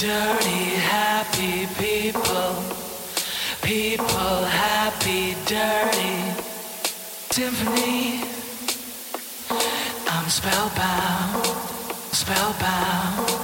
dirty, happy people. People, happy, dirty. Symphony. I'm spellbound, spellbound.